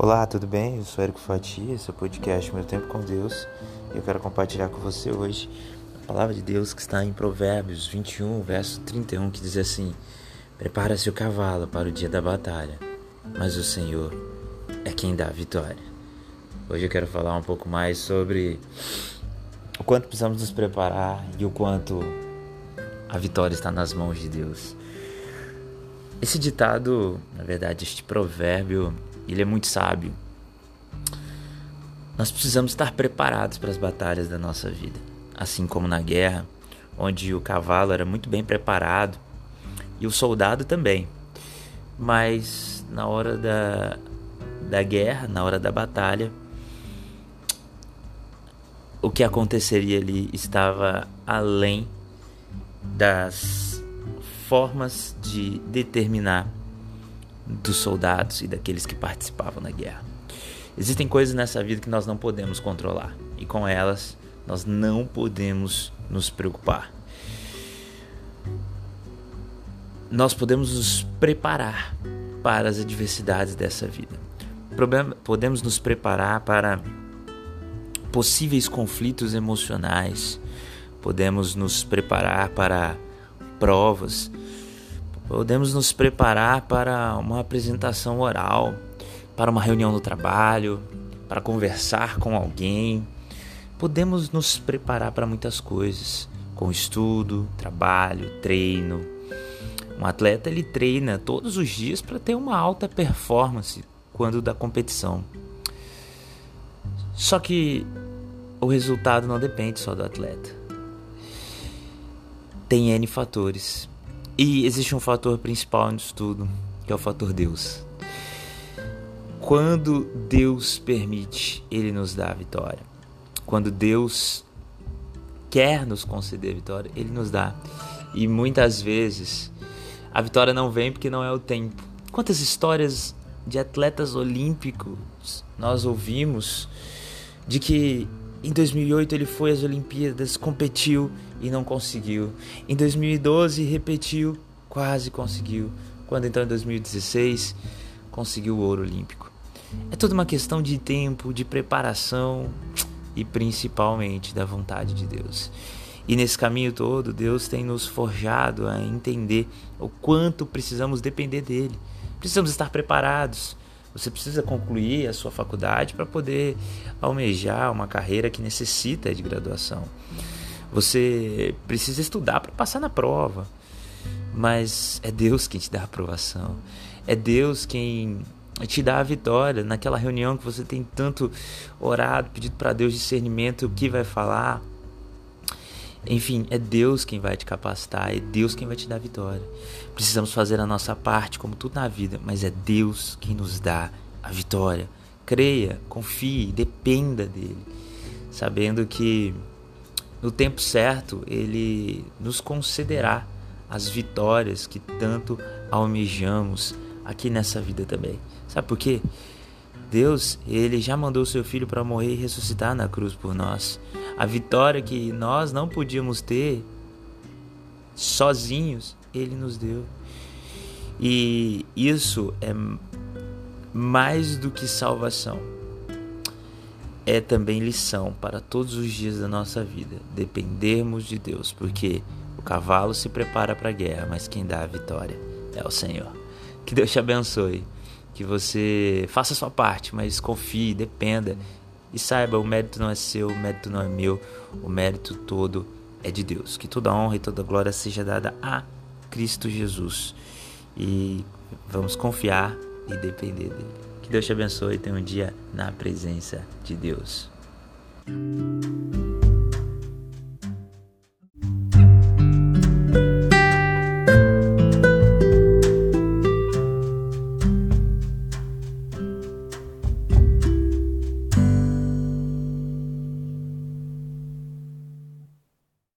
Olá, tudo bem? Eu sou Érico Fatia, esse é o podcast Meu Tempo com Deus e eu quero compartilhar com você hoje a palavra de Deus que está em Provérbios 21, verso 31, que diz assim: Prepara-se o cavalo para o dia da batalha, mas o Senhor é quem dá a vitória. Hoje eu quero falar um pouco mais sobre o quanto precisamos nos preparar e o quanto a vitória está nas mãos de Deus. Esse ditado, na verdade, este provérbio ele é muito sábio. Nós precisamos estar preparados para as batalhas da nossa vida, assim como na guerra, onde o cavalo era muito bem preparado e o soldado também. Mas na hora da, da guerra, na hora da batalha, o que aconteceria ali estava além das formas de determinar dos soldados e daqueles que participavam da guerra. Existem coisas nessa vida que nós não podemos controlar e com elas nós não podemos nos preocupar. Nós podemos nos preparar para as adversidades dessa vida. Podemos nos preparar para possíveis conflitos emocionais. Podemos nos preparar para provas Podemos nos preparar para uma apresentação oral, para uma reunião no trabalho, para conversar com alguém. Podemos nos preparar para muitas coisas, com estudo, trabalho, treino. Um atleta ele treina todos os dias para ter uma alta performance quando da competição. Só que o resultado não depende só do atleta. Tem N fatores e existe um fator principal nisso tudo, que é o fator Deus. Quando Deus permite, Ele nos dá a vitória. Quando Deus quer nos conceder vitória, Ele nos dá. E muitas vezes a vitória não vem porque não é o tempo. Quantas histórias de atletas olímpicos nós ouvimos de que em 2008 ele foi às Olimpíadas, competiu e não conseguiu. Em 2012 repetiu, quase conseguiu. Quando então em 2016 conseguiu o ouro olímpico. É toda uma questão de tempo, de preparação e principalmente da vontade de Deus. E nesse caminho todo, Deus tem nos forjado a entender o quanto precisamos depender dele. Precisamos estar preparados você precisa concluir a sua faculdade para poder almejar uma carreira que necessita de graduação. Você precisa estudar para passar na prova. Mas é Deus quem te dá a aprovação. É Deus quem te dá a vitória naquela reunião que você tem tanto orado, pedido para Deus discernimento o que vai falar. Enfim, é Deus quem vai te capacitar, é Deus quem vai te dar a vitória. Precisamos fazer a nossa parte, como tudo na vida, mas é Deus quem nos dá a vitória. Creia, confie, dependa dele, sabendo que no tempo certo ele nos concederá as vitórias que tanto almejamos aqui nessa vida também. Sabe por quê? Deus, ele já mandou seu filho para morrer e ressuscitar na cruz por nós. A vitória que nós não podíamos ter sozinhos, ele nos deu. E isso é mais do que salvação. É também lição para todos os dias da nossa vida, dependermos de Deus, porque o cavalo se prepara para a guerra, mas quem dá a vitória é o Senhor. Que Deus te abençoe que você faça a sua parte, mas confie, dependa e saiba, o mérito não é seu, o mérito não é meu, o mérito todo é de Deus. Que toda honra e toda glória seja dada a Cristo Jesus. E vamos confiar e depender dele. Que Deus te abençoe e tenha um dia na presença de Deus.